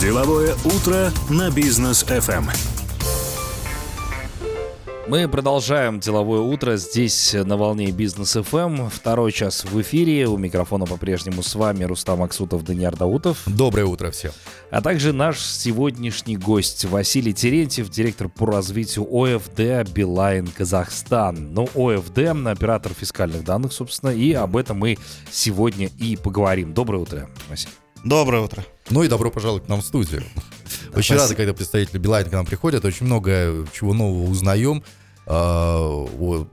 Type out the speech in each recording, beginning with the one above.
Деловое утро на бизнес FM. Мы продолжаем деловое утро здесь на волне Бизнес ФМ. Второй час в эфире. У микрофона по-прежнему с вами Рустам Аксутов, Даниил Даутов. Доброе утро всем. А также наш сегодняшний гость Василий Терентьев, директор по развитию ОФД Билайн Казахстан. Ну, ОФД — оператор фискальных данных, собственно, и об этом мы сегодня и поговорим. Доброе утро, Василий. Доброе утро. Ну и добро пожаловать к нам в студию. Очень рады, когда представители Билайн к нам приходят. Очень много чего нового узнаем э, о,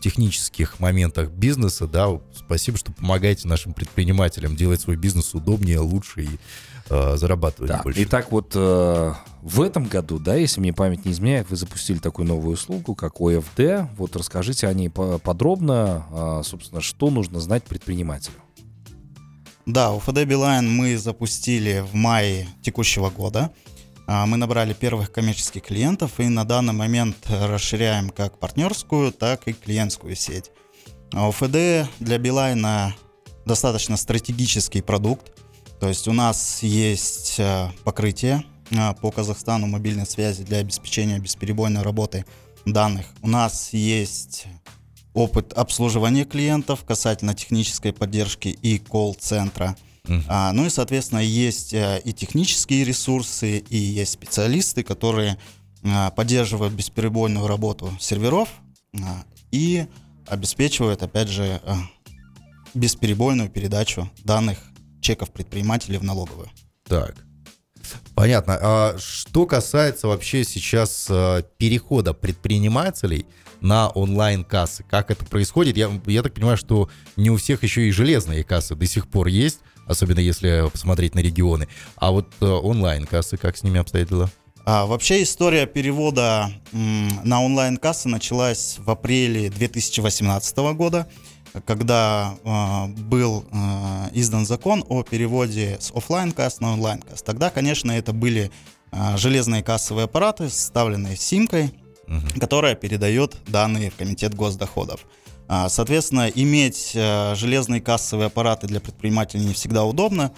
технических моментах бизнеса. Да, спасибо, что помогаете нашим предпринимателям делать свой бизнес удобнее, лучше и э, зарабатывать Да. больше. Итак, вот э, в этом году, да, если мне память не изменяет, вы запустили такую новую услугу, как ОФД. Вот расскажите о ней по- подробно, а, собственно, что нужно знать предпринимателю. Да, УФД Билайн мы запустили в мае текущего года. А, Мы набрали первых коммерческих клиентов и на данный момент расширяем как партнерскую, так и клиентскую сеть. А УФД для Билайна достаточно стратегический продукт. То есть у нас есть э, покрытие по Казахстану мобильной связи для обеспечения бесперебойной работы данных. У нас есть опыт обслуживания клиентов касательно технической поддержки и колл-центра. Мгм. А, ну и, соответственно, есть э, и технические ресурсы, и есть специалисты, которые а, поддерживают бесперебойную работу серверов а, и обеспечивают, опять же, а, бесперебойную передачу данных чеков предпринимателей в налоговую. Так. Понятно. А что касается вообще сейчас э, перехода предпринимателей на онлайн-кассы, как это происходит? Я, я так понимаю, что не у всех еще и железные кассы до сих пор есть, особенно если посмотреть на регионы. А вот э, онлайн-кассы, как с ними обстоят дела? А, вообще история перевода м, на онлайн-кассы началась в апреле 2018 года, когда а, был а, издан закон о переводе с офлайн-касс на онлайн-касс. Тогда, конечно, это были а, железные кассовые аппараты, вставленные симкой, Мгм. которая передает данные в Комитет госдоходов. А, Соответственно, иметь э, железные кассовые аппараты для предпринимателей не всегда удобно.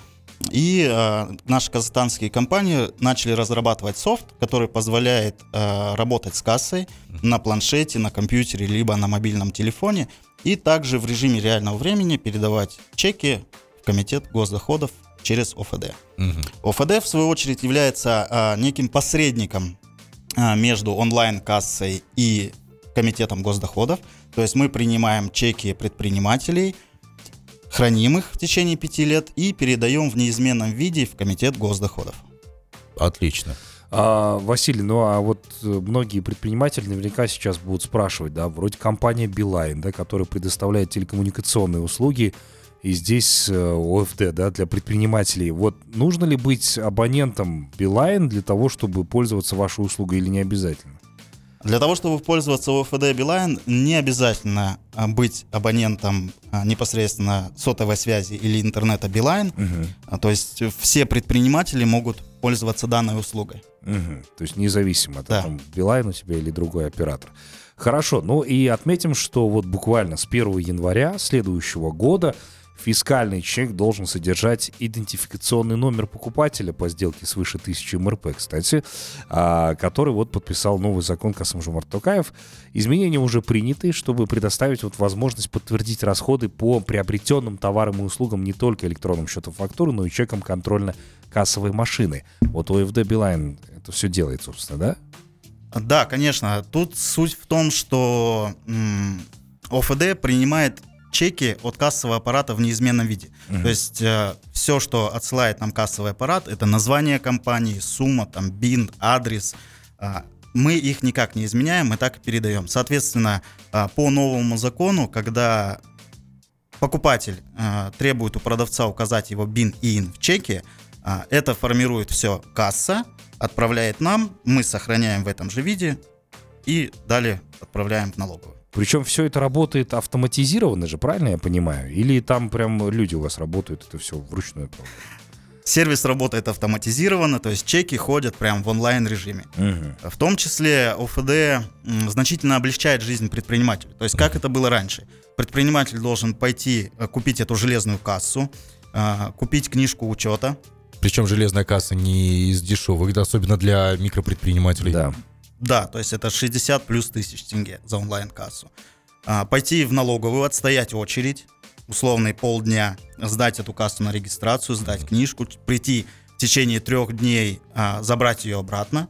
И э, наши казахстанские компании начали разрабатывать софт, который позволяет э, работать с кассой на планшете, на компьютере, либо на мобильном телефоне, и также в режиме реального времени передавать чеки в Комитет госдоходов через ОФД. Мгм. ОФД, в свою очередь, является а, неким посредником между онлайн-кассой и комитетом госдоходов. То есть мы принимаем чеки предпринимателей, храним их в течение пяти лет и передаем в неизменном виде в комитет госдоходов. Отлично. А, Василий, ну а вот э, многие предприниматели наверняка сейчас будут спрашивать, да, вроде компания Билайн, да, которая предоставляет телекоммуникационные услуги, и здесь э, ОФД, да, для предпринимателей. Вот нужно ли быть абонентом Билайн для того, чтобы пользоваться вашей услугой или не обязательно? Для того, чтобы пользоваться ОФД Билайн, не обязательно а, быть абонентом а, непосредственно сотовой связи или интернета Билайн. А, То есть все предприниматели могут пользоваться данной услугой. Мгм. То есть независимо Да. того, Билайн у тебя или другой оператор. Хорошо, ну и отметим, что вот буквально с 1 января следующего года фискальный чек должен содержать идентификационный номер покупателя по сделке свыше 1000 МРП, кстати, а, который вот подписал новый закон Касым-Жомарт Токаев. Изменения уже приняты, чтобы предоставить вот возможность подтвердить расходы по приобретенным товарам и услугам не только электронным счетом фактуры, но и чеком контрольно-кассовой машины. Вот ОФД Билайн это все делает, собственно, да? Да, конечно. Тут суть в том, что ОФД принимает чеки от кассового аппарата в неизменном виде. То есть все, что отсылает нам кассовый аппарат, это название компании, сумма, там, бин, адрес. а, мы их никак не изменяем, мы так и передаем. Соответственно, а, по новому закону, когда покупатель а, требует у продавца указать его бин и ин в чеке, а, это формирует все касса, отправляет нам, мы сохраняем в этом же виде и далее отправляем в налоговую. Причем все это работает автоматизированно же, правильно я понимаю? Или там прям люди у вас работают, это все вручную? Сервис работает автоматизированно, то есть чеки ходят прямо в онлайн режиме. Мгм. В том числе ОФД значительно облегчает жизнь предпринимателя. То есть как это было раньше? Предприниматель должен пойти э, купить эту железную кассу, э, купить книжку учета, Причем железная касса не из дешевых, да, особенно для микропредпринимателей. Да. Да, то есть это 60 плюс тысяч тенге за онлайн-кассу. А, пойти в налоговую, отстоять очередь, условный полдня, сдать эту кассу на регистрацию, сдать книжку, прийти в течение трех дней, а, забрать ее обратно,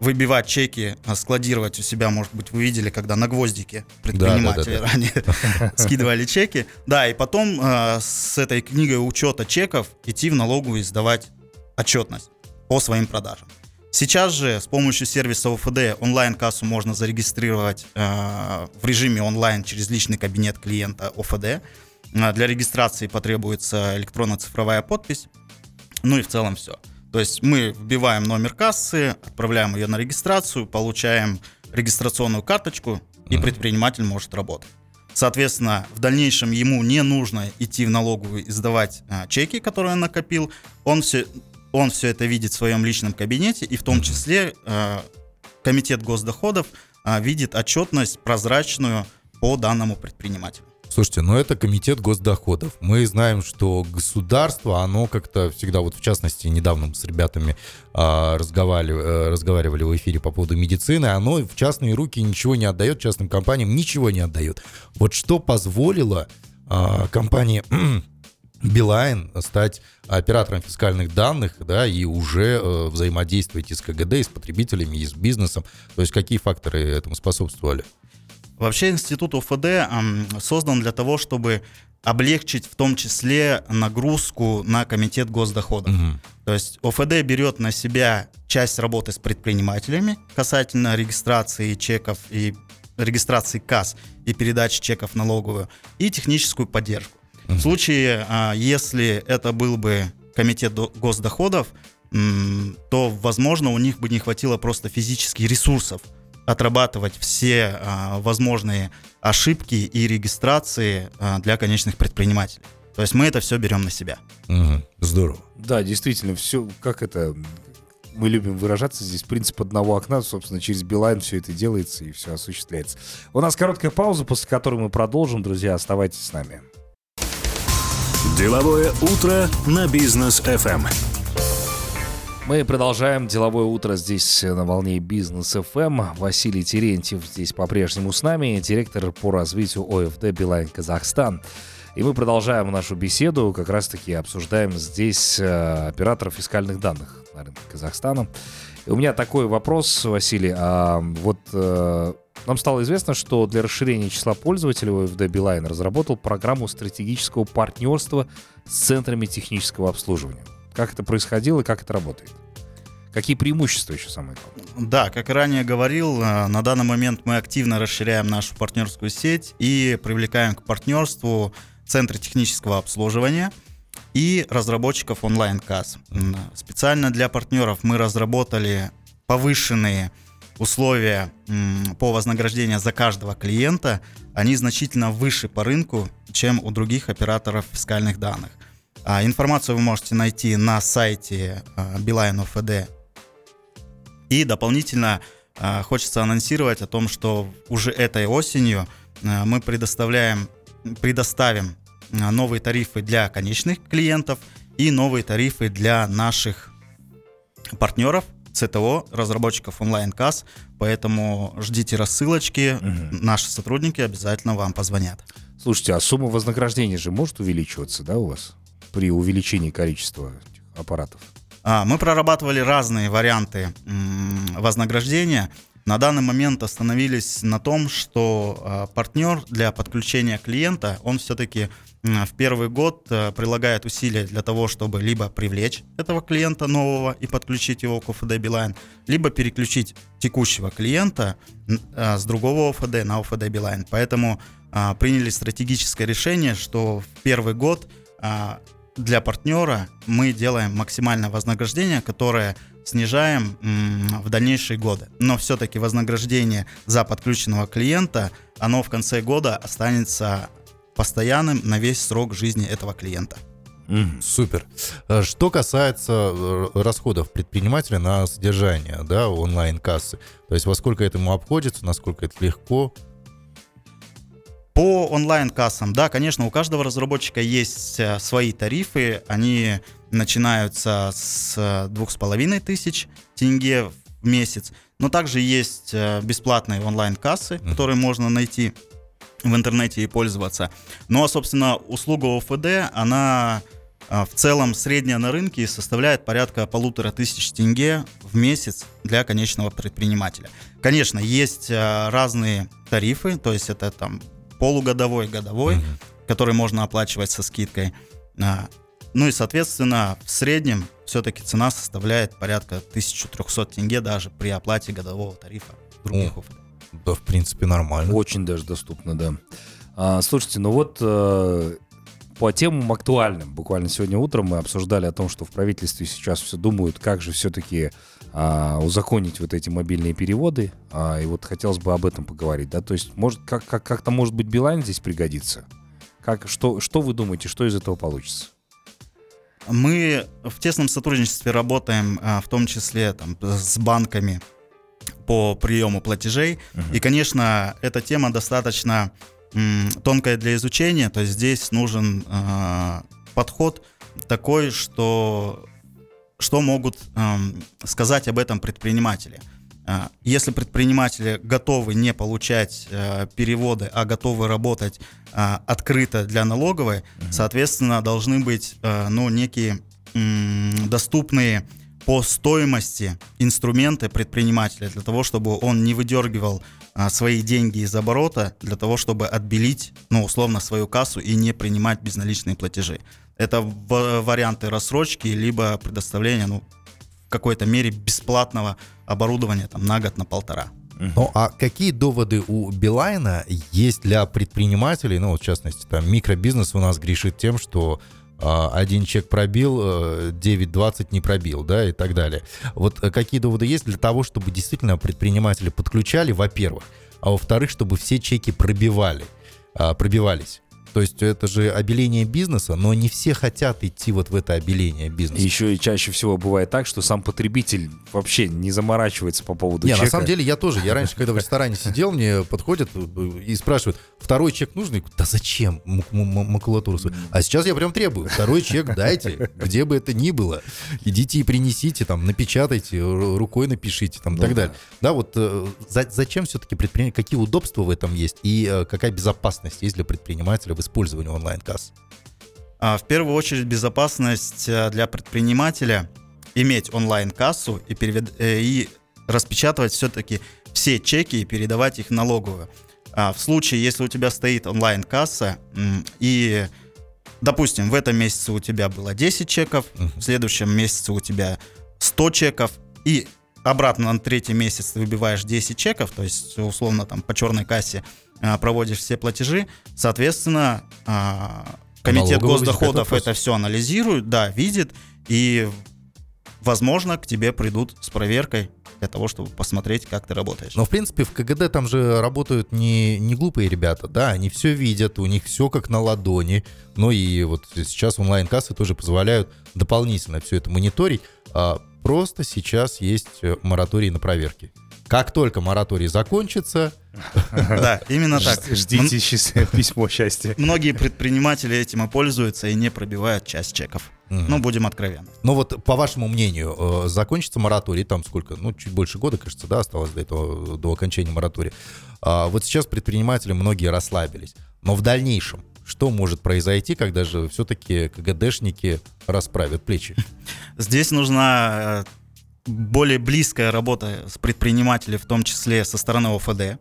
выбивать чеки, а, складировать у себя, может быть, вы видели, когда на гвоздике предприниматели Да, да, да, ранее скидывали чеки. Да, и потом а, с этой книгой учета чеков идти в налоговую и сдавать отчетность по своим продажам. Сейчас же с помощью сервиса ОФД онлайн-кассу можно зарегистрировать э, в режиме онлайн через личный кабинет клиента ОФД. Э, Для регистрации потребуется электронно-цифровая подпись. Ну и в целом все. То есть мы вбиваем номер кассы, отправляем ее на регистрацию, получаем регистрационную карточку, и предприниматель может работать. Соответственно, в дальнейшем ему не нужно идти в налоговую и сдавать а, чеки, которые он накопил. Он все, он все это видит в своем личном кабинете, и в том числе а, комитет госдоходов а, видит отчетность прозрачную по данному предпринимателю. Слушайте, ну это комитет госдоходов. Мы знаем, что государство, оно как-то всегда, вот в частности, недавно мы с ребятами а, разговаривали, э, разговаривали в эфире по поводу медицины, оно в частные руки ничего не отдает, частным компаниям ничего не отдает. Вот что позволило а, компании Билайн стать оператором фискальных данных, да, и уже э, взаимодействовать и с КГД, и с потребителями, и с бизнесом. То есть какие факторы этому способствовали? Вообще институт ОФД ам, создан для того, чтобы облегчить в том числе нагрузку на комитет госдоходов. Мгм. То есть ОФД берет на себя часть работы с предпринимателями касательно регистрации чеков и регистрации касс и передачи чеков налоговую и техническую поддержку. В случае, а, если это был бы комитет до- госдоходов, то, возможно, у них бы не хватило просто физических ресурсов отрабатывать все а, возможные ошибки и регистрации а, для конечных предпринимателей. То есть мы это все берем на себя. Мгм. Здорово. Да, действительно, все, как это, мы любим выражаться здесь, принцип одного окна, собственно, через Билайн все это делается и все осуществляется. У нас короткая пауза, после которой мы продолжим, друзья, оставайтесь с нами. Деловое утро на бизнес FM. Мы продолжаем деловое утро здесь на волне бизнес FM. Василий Терентьев здесь по-прежнему с нами, директор по развитию ОФД Билайн Казахстан. И мы продолжаем нашу беседу, как раз-таки обсуждаем здесь э, операторов фискальных данных на рынке Казахстана. И у меня такой вопрос, Василий. А вот э, нам стало известно, что для расширения числа пользователей ОФД Билайн разработал программу стратегического партнерства с центрами технического обслуживания. Как это происходило и как это работает? Какие преимущества еще самое главное? Да, как и ранее говорил, э, на данный момент мы активно расширяем нашу партнерскую сеть и привлекаем к партнерству центры технического обслуживания и разработчиков онлайн-касс. Специально для партнеров мы разработали повышенные условия по вознаграждению за каждого клиента. Они значительно выше по рынку, чем у других операторов фискальных данных. А, Информацию вы можете найти на сайте э, Билайн ОФД и дополнительно э, хочется анонсировать о том, что уже этой осенью э, мы предоставляем, предоставим новые тарифы для конечных клиентов и новые тарифы для наших партнеров, ЦТО, разработчиков онлайн-касс. Поэтому ждите рассылочки, наши сотрудники обязательно вам позвонят. Слушайте, а сумма вознаграждения же может увеличиваться, да, у вас? При увеличении количества аппаратов. А, Мы прорабатывали разные варианты вознаграждения. На данный момент остановились на том, что а, партнер для подключения клиента, он все-таки в первый год а, прилагает усилия для того, чтобы либо привлечь этого клиента нового и подключить его к ОФД Билайн, либо переключить текущего клиента а, с другого ОФД на ОФД Билайн. Поэтому а, приняли стратегическое решение, что в первый год для партнера мы делаем максимальное вознаграждение, которое снижаем в дальнейшие годы. Но все-таки вознаграждение за подключенного клиента, оно в конце года останется постоянным на весь срок жизни этого клиента. Супер. Э, Что касается э, расходов предпринимателя на содержание да, онлайн-кассы, то есть во сколько это ему обходится, насколько это легко. По онлайн-кассам, да, конечно, у каждого разработчика есть э, свои тарифы, они начинаются с двух с половиной тысяч тенге в месяц. Но также есть э, бесплатные онлайн-кассы, которые можно найти в интернете и пользоваться. Ну а, собственно, услуга ОФД, она в целом средняя на рынке составляет порядка полутора тысяч тенге в месяц для конечного предпринимателя. Конечно, есть разные тарифы, то есть это там полугодовой, годовой, mm-hmm. который можно оплачивать со скидкой. А, ну и, соответственно, в среднем все-таки цена составляет порядка 1300 тенге даже при оплате годового тарифа других ОФД. Да, в принципе, нормально. Очень даже доступно, да. А, слушайте, ну вот э, по темам актуальным. Буквально сегодня утром мы обсуждали о том, что в правительстве сейчас все думают, как же все-таки а, узаконить вот эти мобильные переводы. А, и вот хотелось бы об этом поговорить, да. То есть, может, как, как, как-то, может быть, Билайн здесь пригодится? Как, что, что вы думаете, что из этого получится? Мы в тесном сотрудничестве работаем, а, в том числе там, с банками по приему платежей. Uh-huh. И, конечно, эта тема достаточно тонкая для изучения, то есть здесь нужен э, подход такой, что что могут э, сказать об этом предприниматели. Э, если предприниматели готовы не получать э, переводы, а готовы работать э, открыто для налоговой, mm-hmm. соответственно, должны быть э, ну, некие э, доступные по стоимости инструменты предпринимателя для того, чтобы он не выдергивал а, свои деньги из оборота для того, чтобы отбелить, ну, условно, свою кассу и не принимать безналичные платежи. Это варианты рассрочки, либо предоставления, ну, в какой-то мере бесплатного оборудования там на год, на полтора. Ну, а какие доводы у Билайна есть для предпринимателей, ну, в частности, там, микробизнес у нас грешит тем, что один чек пробил, 9.20 э, не пробил, да, и так далее. Вот э, какие доводы есть для того, чтобы действительно предприниматели подключали, во-первых, а во-вторых, чтобы все чеки пробивали, а, пробивались. То есть это же обеление бизнеса, но не все хотят идти вот в это обеление бизнеса. И еще и чаще всего бывает так, что сам потребитель вообще не заморачивается по поводу не, чека. на самом деле я тоже. Я раньше, когда в ресторане сидел, мне подходят и спрашивают, второй чек нужен? Да зачем макулатуру? А сейчас я прям требую, второй чек дайте, где бы это ни было. Идите и принесите, там, напечатайте, рукой напишите, там, и так далее. Да, вот э, зачем все-таки предпринимать, какие удобства в этом есть и э, какая безопасность есть для предпринимателя в использованию онлайн-касс? А, в первую очередь безопасность э, для предпринимателя иметь онлайн-кассу и, перевед... Э, и распечатывать все-таки все чеки и передавать их в налоговую. А в случае, если у тебя стоит онлайн-касса и, допустим, в этом месяце у тебя было 10 чеков, в следующем месяце у тебя 100 чеков, и обратно на третий месяц выбиваешь 10 чеков, то есть условно там по черной кассе а, проводишь все платежи, соответственно, а, комитет Налоговый госдоходов это все анализирует, да, видит, и, возможно, к тебе придут с проверкой для того, чтобы посмотреть, как ты работаешь. Но, в принципе, в КГД там же работают не, не глупые ребята, да, они все видят, у них все как на ладони. Ну и вот сейчас онлайн-кассы тоже позволяют дополнительно все это мониторить. А просто сейчас есть э, мораторий на проверки. Как только мораторий закончится... Да, именно так. Ждите письмо счастья. Многие предприниматели этим и пользуются и не пробивают часть чеков. Ну, будем откровенны. Ну вот, по вашему мнению, э, закончится мораторий, там сколько, ну, чуть больше года, кажется, да, осталось до этого, до окончания моратория. А вот сейчас предприниматели многие расслабились. Но в дальнейшем, что может произойти, когда же все-таки КГДшники расправят плечи? Здесь нужна э, более близкая работа с предпринимателями, в том числе со стороны ОФД,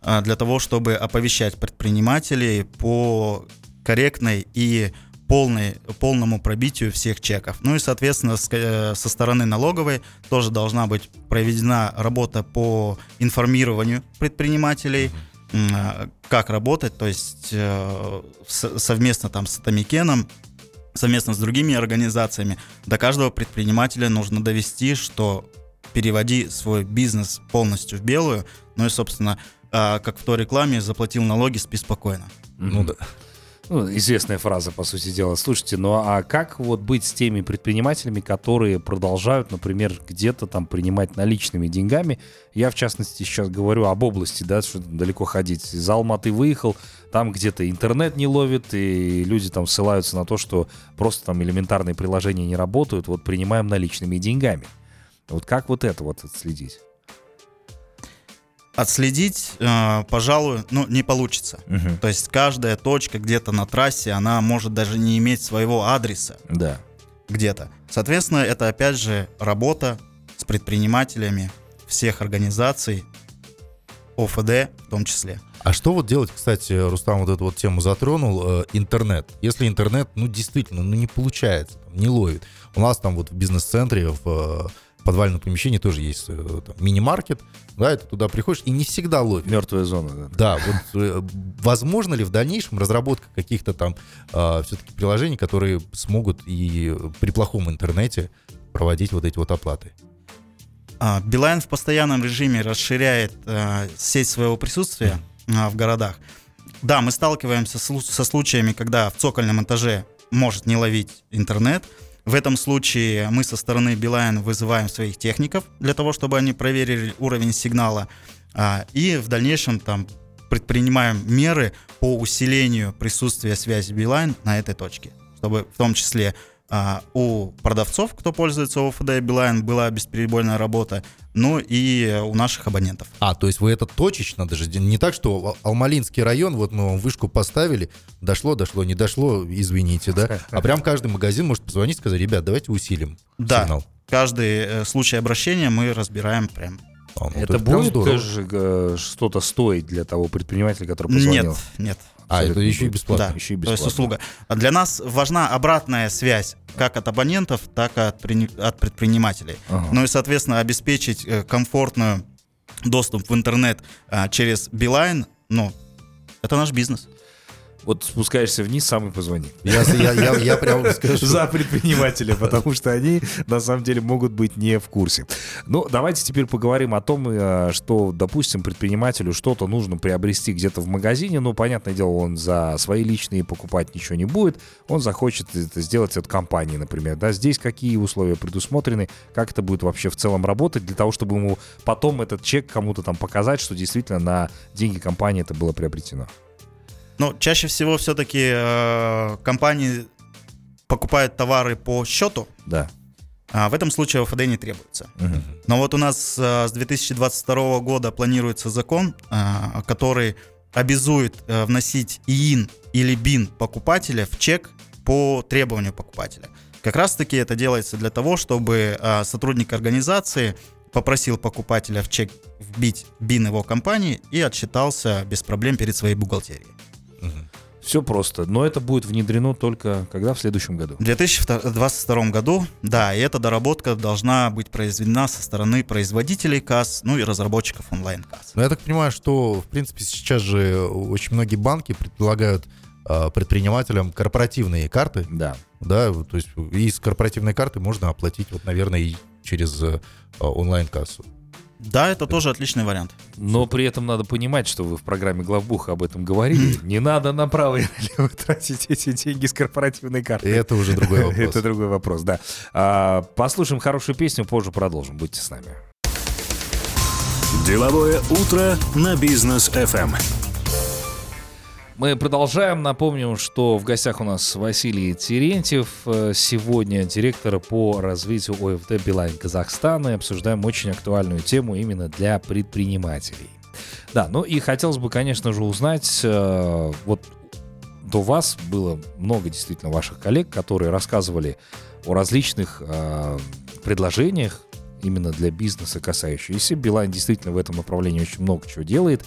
а, для того, чтобы оповещать предпринимателей по корректной и полной, полному пробитию всех чеков. Ну и, соответственно, э, со стороны налоговой тоже должна быть проведена работа по информированию предпринимателей, а, как работать, то есть э, совместно там с Атомикеном совместно с другими организациями, до каждого предпринимателя нужно довести, что переводи свой бизнес полностью в белую, ну и, собственно, а, как в той рекламе, заплатил налоги, спи спокойно. Ну да. Ну, известная фраза, по сути дела. Слушайте, ну а как вот быть с теми предпринимателями, которые продолжают, например, где-то там принимать наличными деньгами? Я, в частности, сейчас говорю об области, да, что далеко ходить. Из Алматы выехал, там где-то интернет не ловит, и люди там ссылаются на то, что просто там элементарные приложения не работают, вот принимаем наличными деньгами. Вот как вот это вот отследить? Отследить, э, пожалуй, ну, не получится. Мгм. То есть каждая точка где-то на трассе, она может даже не иметь своего адреса Да. где-то. Соответственно, это опять же работа с предпринимателями всех организаций, ОФД в том числе. А что вот делать, кстати, Рустам вот эту вот тему затронул, э, интернет. Если интернет, ну, действительно, ну, не получается, не ловит. У нас там вот в бизнес-центре, в э, подвальном помещении тоже есть э, там, мини-маркет, да, и ты туда приходишь, и не всегда ловит. Мертвая зона, да. Да, вот э, возможно ли в дальнейшем разработка каких-то там все-таки приложений, которые смогут и при плохом интернете проводить вот эти вот оплаты? А, Билайн в постоянном режиме расширяет э, сеть своего присутствия а, в городах. Да, мы сталкиваемся с со случаями, когда в цокольном этаже может не ловить интернет. В этом случае мы со стороны Билайн вызываем своих техников для того, чтобы они проверили уровень сигнала. а, И в дальнейшем там предпринимаем меры по усилению присутствия связи Билайн на этой точке, чтобы в том числе а, у продавцов, кто пользуется ОФД Билайн, была бесперебойная работа, ну и у наших абонентов. А, то есть вы это точечно даже, не так, что Ал- Алмалинский район, вот мы вам вышку поставили, дошло, дошло, не дошло, извините, да? А прям каждый магазин может позвонить и сказать, ребят, давайте усилим Да, сигнал. каждый э, случай обращения мы разбираем прям. А, ну, то Это будет тоже э, что-то стоить для того предпринимателя, который позвонил? Нет, нет. А, это еще и бесплатно. Да, еще и то есть бесплатно. услуга. А Для нас важна обратная связь как от абонентов, так и от предпринимателей. Ага. Ну и, соответственно, обеспечить э, комфортную доступ в интернет а, через Билайн, ну, это наш бизнес. Вот спускаешься вниз, сам и позвони. Я, я, я, я прям скажу. За предпринимателя, потому что они на самом деле могут быть не в курсе. Ну, давайте теперь поговорим о том, э, что, допустим, предпринимателю что-то нужно приобрести где-то в магазине. Ну, понятное дело, он за свои личные покупать ничего не будет. Он захочет это сделать от компании, например. Да, здесь какие условия предусмотрены, как это будет вообще в целом работать, для того, чтобы ему потом этот чек кому-то там показать, что действительно на деньги компании это было приобретено. Но чаще всего все-таки э, компании покупают товары по счету, Да. а в этом случае ОФД не требуется. Мгм. Но вот у нас э, с 2022 года планируется закон, э, который обязует э, вносить ИИН или БИН покупателя в чек по требованию покупателя. Как раз таки это делается для того, чтобы э, сотрудник организации попросил покупателя в чек вбить БИН его компании и отчитался без проблем перед своей бухгалтерией. Все просто. Но это будет внедрено только когда в следующем году. В 2022 году, да, и эта доработка должна быть произведена со стороны производителей касс, ну и разработчиков онлайн-касс. Но я так понимаю, что, в принципе, сейчас же очень многие банки предлагают а, предпринимателям корпоративные карты, Да. да, то есть и с корпоративной карты можно оплатить, вот, наверное, и через э, онлайн-кассу. Да, это тоже отличный вариант. Но при этом надо понимать, что вы в программе Главбуха об этом говорили. Не надо направо и налево тратить эти деньги с корпоративной И карты. это уже другой вопрос. Это другой вопрос, да. А, Послушаем хорошую песню, позже продолжим. Будьте с нами. Деловое утро на бизнес FM. Мы продолжаем. Напомним, что в гостях у нас Василий Терентьев. э, Сегодня директор по развитию ОФД Билайн Казахстана. И обсуждаем очень актуальную тему именно для предпринимателей. Да, ну и хотелось бы, конечно же, узнать, э, вот до вас было много действительно ваших коллег, которые рассказывали о различных э, предложениях именно для бизнеса касающиеся. Билайн действительно в этом направлении очень много чего делает.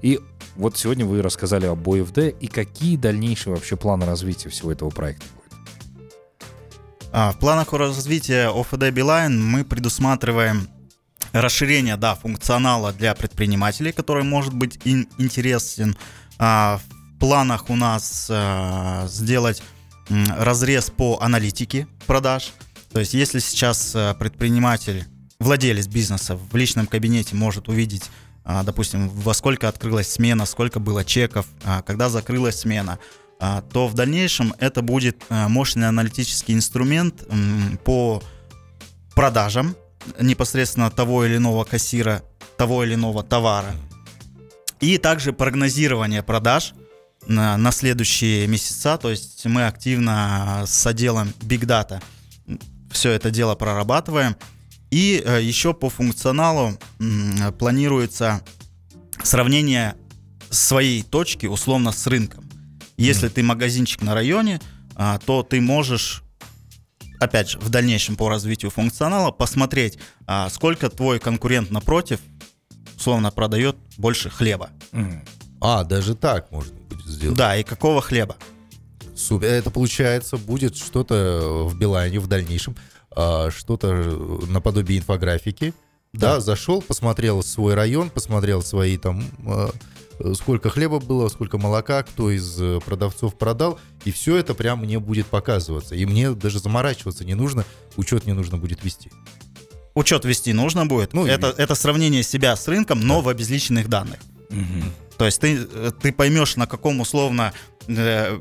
И вот сегодня вы рассказали об ОФД и какие дальнейшие вообще планы развития всего этого проекта. А, в планах развития ОФД Билайн мы предусматриваем расширение да, функционала для предпринимателей, который может быть им интересен. А, в планах у нас а, сделать разрез по аналитике продаж. То есть если сейчас предприниматель, владелец бизнеса в личном кабинете может увидеть, допустим, во сколько открылась смена, сколько было чеков, а, когда закрылась смена, а, то в дальнейшем это будет а, мощный аналитический инструмент по продажам непосредственно того или иного кассира, того или иного товара. И также прогнозирование продаж на, на следующие месяца. То есть мы активно с отделом Big Data все это дело прорабатываем. И э, еще по функционалу планируется сравнение своей точки условно с рынком. Если ты магазинчик на районе, а, то ты можешь опять же, в дальнейшем по развитию функционала посмотреть, а, сколько твой конкурент напротив, условно, продает больше хлеба. А, даже так можно будет сделать. Да, и какого хлеба. Супер. Это получается будет что-то в Билайне в дальнейшем, а, что-то наподобие инфографики. Да. Да. зашел, посмотрел свой район, посмотрел свои там а, сколько хлеба было, сколько молока, кто из э, продавцов продал, и все это прям мне будет показываться. И мне даже заморачиваться не нужно, учет не нужно будет вести. Учет вести нужно будет. Ну, и- это, это сравнение себя с рынком, но в обезличенных данных. Мгм. То есть ты, э, ты поймешь, на каком условно, э,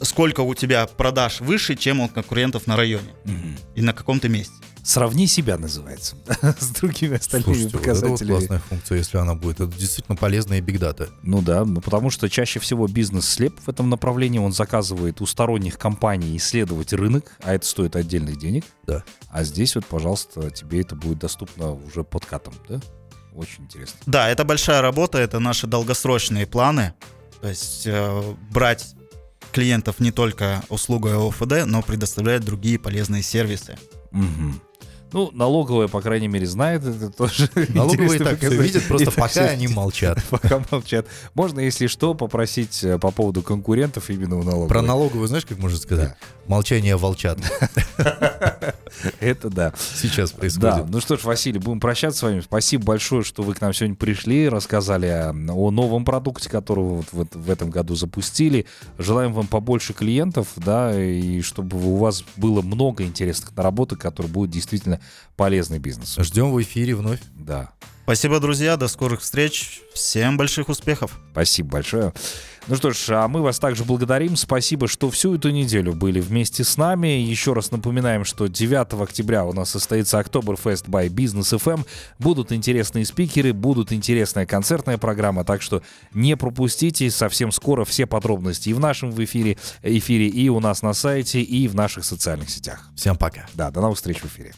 сколько у тебя продаж выше, чем у конкурентов на районе. Мгм. И на каком то месте. Сравни себя, называется, с другими остальными Слушайте, вот это вот показателями. классная функция, если она будет. Это действительно полезная биг дата. Ну да, ну потому что чаще всего бизнес слеп в этом направлении. Он заказывает у сторонних компаний исследовать рынок, а это стоит отдельных денег. Да. А здесь вот, пожалуйста, тебе это будет доступно уже под катом, да? Очень интересно. Да, это большая работа, это наши долгосрочные планы. То есть э, брать клиентов не только услугой ОФД, но предоставлять другие полезные сервисы. Мгм. Ну, налоговая, по крайней мере, знает это тоже. Налоговые так все показатель. видят, просто пока они молчат. Пока молчат. Можно, если что, попросить э, по поводу конкурентов именно у налоговой. Про налоговую знаешь, как можно сказать? Молчание волчат. Это да. Сейчас Да, происходит. ну что ж, Василий, будем прощаться с вами. Спасибо большое, что вы к нам сегодня пришли, рассказали о, о новом продукте, который вот в, в этом году запустили. Желаем вам побольше клиентов, да, и чтобы у вас было много интересных наработок, которые будут действительно полезны бизнесу. Ждем в эфире вновь. Да. Спасибо, друзья, до скорых встреч, всем больших успехов. Спасибо большое. Ну что ж, а мы вас также благодарим. Спасибо, что всю эту неделю были вместе с нами. Еще раз напоминаем, что 9 октября у нас состоится Октоберфест by Business FM. Будут интересные спикеры, будут интересная концертная программа, так что не пропустите. Совсем скоро все подробности и в нашем в эфире, эфире, и у нас на сайте, и в наших социальных сетях. Всем пока. Да, до новых встреч в эфире.